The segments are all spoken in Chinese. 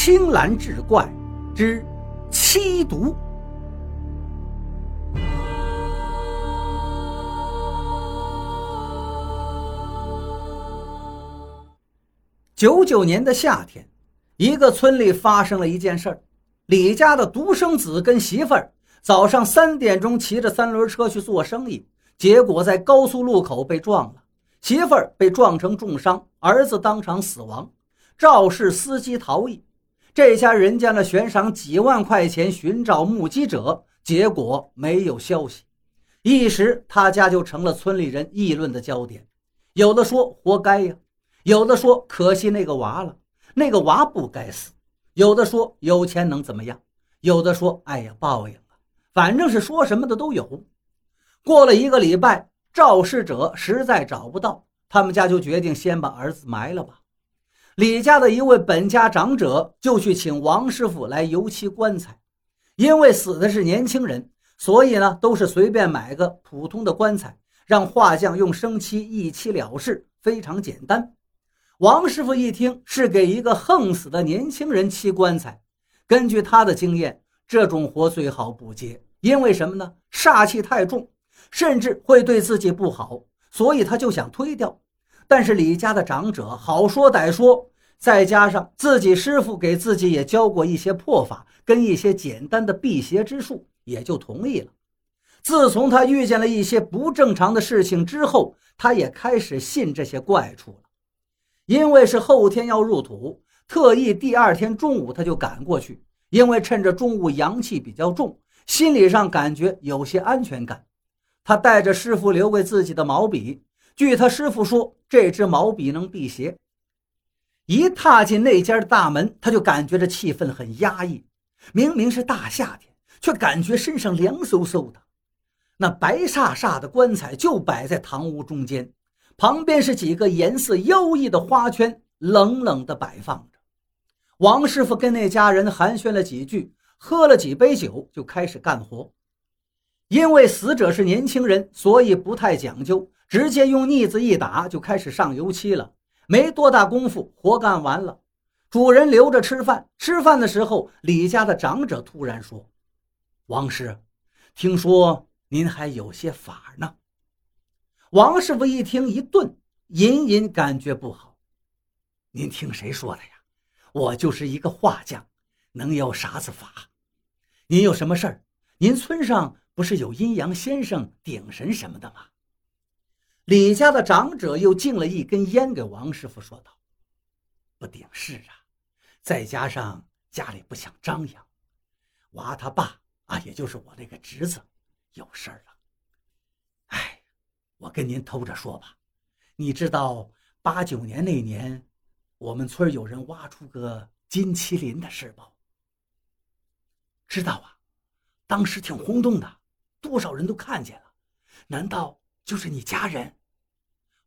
青蓝志怪之七毒。九九年的夏天，一个村里发生了一件事儿。李家的独生子跟媳妇儿早上三点钟骑着三轮车去做生意，结果在高速路口被撞了，媳妇儿被撞成重伤，儿子当场死亡。肇事司机逃逸，这家人家呢悬赏几万块钱寻找目击者，结果没有消息，一时他家就成了村里人议论的焦点。有的说活该呀，有的说可惜那个娃了，那个娃不该死；有的说有钱能怎么样？有的说哎呀报应了，反正是说什么的都有。过了一个礼拜，肇事者实在找不到，他们家就决定先把儿子埋了吧。李家的一位本家长者就去请王师傅来油漆棺材，因为死的是年轻人，所以呢都是随便买个普通的棺材，让画匠用生漆一漆了事，非常简单。王师傅一听是给一个横死的年轻人漆棺材，根据他的经验，这种活最好不接，因为什么呢？煞气太重，甚至会对自己不好，所以他就想推掉。但是李家的长者好说歹说，再加上自己师傅给自己也教过一些破法跟一些简单的辟邪之术，也就同意了。自从他遇见了一些不正常的事情之后，他也开始信这些怪处了。因为是后天要入土，特意第二天中午他就赶过去，因为趁着中午阳气比较重，心理上感觉有些安全感。他带着师傅留给自己的毛笔。据他师傅说，这支毛笔能辟邪。一踏进那间大门，他就感觉这气氛很压抑。明明是大夏天，却感觉身上凉飕飕的。那白煞煞的棺材就摆在堂屋中间，旁边是几个颜色妖异的花圈，冷冷地摆放着。王师傅跟那家人寒暄了几句，喝了几杯酒，就开始干活。因为死者是年轻人，所以不太讲究。直接用腻子一打，就开始上油漆了。没多大功夫，活干完了。主人留着吃饭。吃饭的时候，李家的长者突然说：“王师，听说您还有些法呢。”王师傅一听一顿，隐隐感觉不好。“您听谁说的呀？我就是一个画匠，能有啥子法？您有什么事儿？您村上不是有阴阳先生、顶神什么的吗？”李家的长者又敬了一根烟给王师傅，说道：“不顶事啊，再加上家里不想张扬，娃他爸啊，也就是我那个侄子，有事儿了。哎，我跟您偷着说吧，你知道八九年那年，我们村有人挖出个金麒麟的事不？知道啊，当时挺轰动的，多少人都看见了。难道就是你家人？”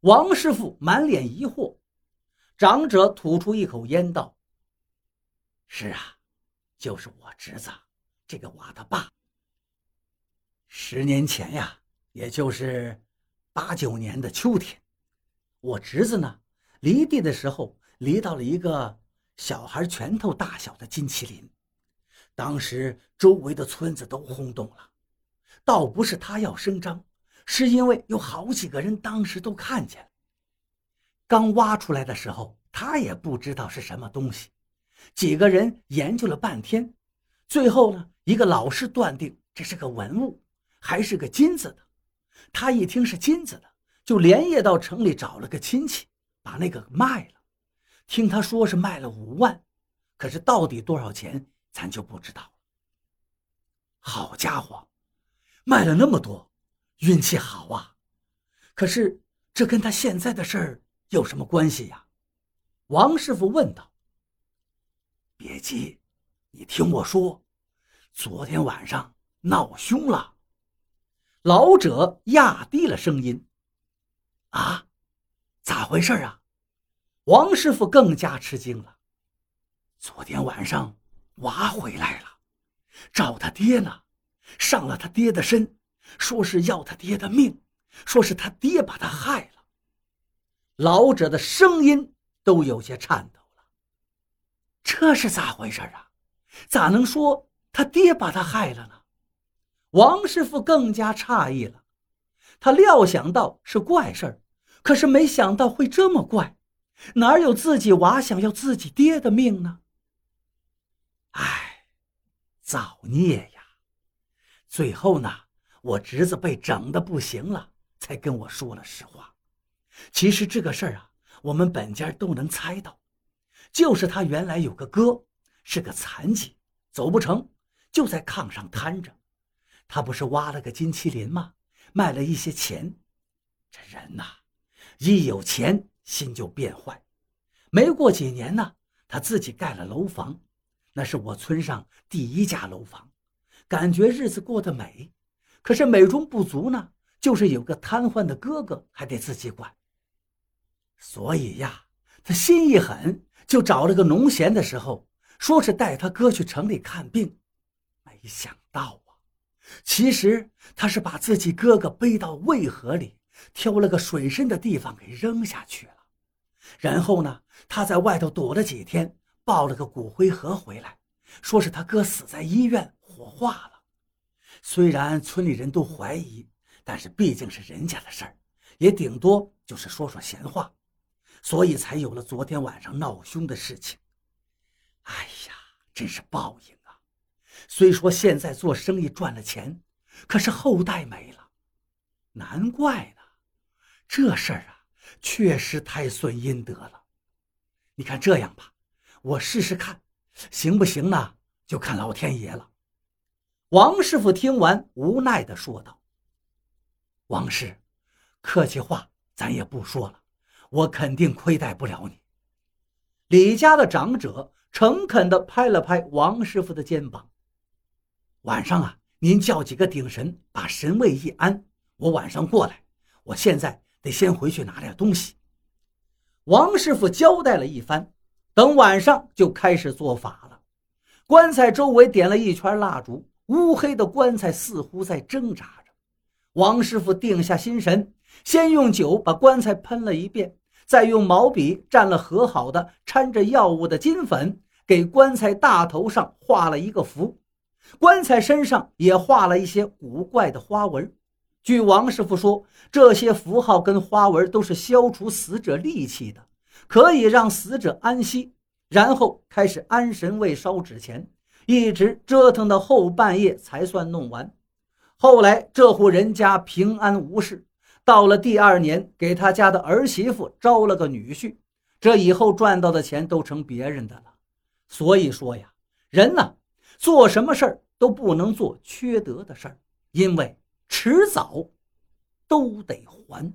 王师傅满脸疑惑，长者吐出一口烟道：“是啊，就是我侄子，这个娃他爸。十年前呀，也就是八九年的秋天，我侄子呢犁地的时候，犁到了一个小孩拳头大小的金麒麟，当时周围的村子都轰动了，倒不是他要声张。”是因为有好几个人当时都看见了。刚挖出来的时候，他也不知道是什么东西。几个人研究了半天，最后呢，一个老师断定这是个文物，还是个金子的。他一听是金子的，就连夜到城里找了个亲戚，把那个卖了。听他说是卖了五万，可是到底多少钱，咱就不知道了。好家伙，卖了那么多！运气好啊，可是这跟他现在的事儿有什么关系呀？王师傅问道。别急，你听我说，昨天晚上闹凶了。老者压低了声音：“啊，咋回事啊？”王师傅更加吃惊了。昨天晚上娃回来了，找他爹呢，上了他爹的身。说是要他爹的命，说是他爹把他害了。老者的声音都有些颤抖了。这是咋回事啊？咋能说他爹把他害了呢？王师傅更加诧异了，他料想到是怪事儿，可是没想到会这么怪，哪有自己娃想要自己爹的命呢？唉，造孽呀！最后呢，我侄子被整的不行了，才跟我说了实话。其实这个事儿啊，我们本家都能猜到，就是他原来有个哥，是个残疾，走不成，就在炕上瘫着。他不是挖了个金麒麟吗？卖了一些钱。这人呐，一有钱心就变坏。没过几年呢，他自己盖了楼房，那是我村上第一家楼房，感觉日子过得美。可是美中不足呢，就是有个瘫痪的哥哥还得自己管。所以呀，他心一狠，就找了个农闲的时候，说是带他哥去城里看病。没想到啊，其实他是把自己哥哥背到渭河里，挑了个水深的地方给扔下去了。然后呢，他在外头躲了几天，抱了个骨灰盒回来，说是他哥死在医院火化了。虽然村里人都怀疑，但是毕竟是人家的事儿，也顶多就是说说闲话。所以才有了昨天晚上闹凶的事情。哎呀，真是报应啊！虽说现在做生意赚了钱，可是后代没了，难怪呢。这事儿啊，确实太损阴德了。你看这样吧，我试试看，行不行呢？就看老天爷了。王师傅听完，无奈地说道：“王师，客气话咱也不说了。”我肯定亏待不了你。李家的长者诚恳地拍了拍王师傅的肩膀。晚上啊，您叫几个顶神，把神位一安，我晚上过来。我现在得先回去拿点东西。王师傅交代了一番，等晚上就开始做法了。棺材周围点了一圈蜡烛，乌黑的棺材似乎在挣扎着。王师傅定下心神，先用酒把棺材喷了一遍。再用毛笔蘸了和好的掺着药物的金粉，给棺材大头上画了一个符，棺材身上也画了一些古怪的花纹。据王师傅说，这些符号跟花纹都是消除死者戾气的，可以让死者安息。然后开始安神位、烧纸钱，一直折腾到后半夜才算弄完。后来这户人家平安无事。到了第二年，给他家的儿媳妇招了个女婿，这以后赚到的钱都成别人的了。所以说呀，人呢，做什么事儿都不能做缺德的事儿，因为迟早都得还。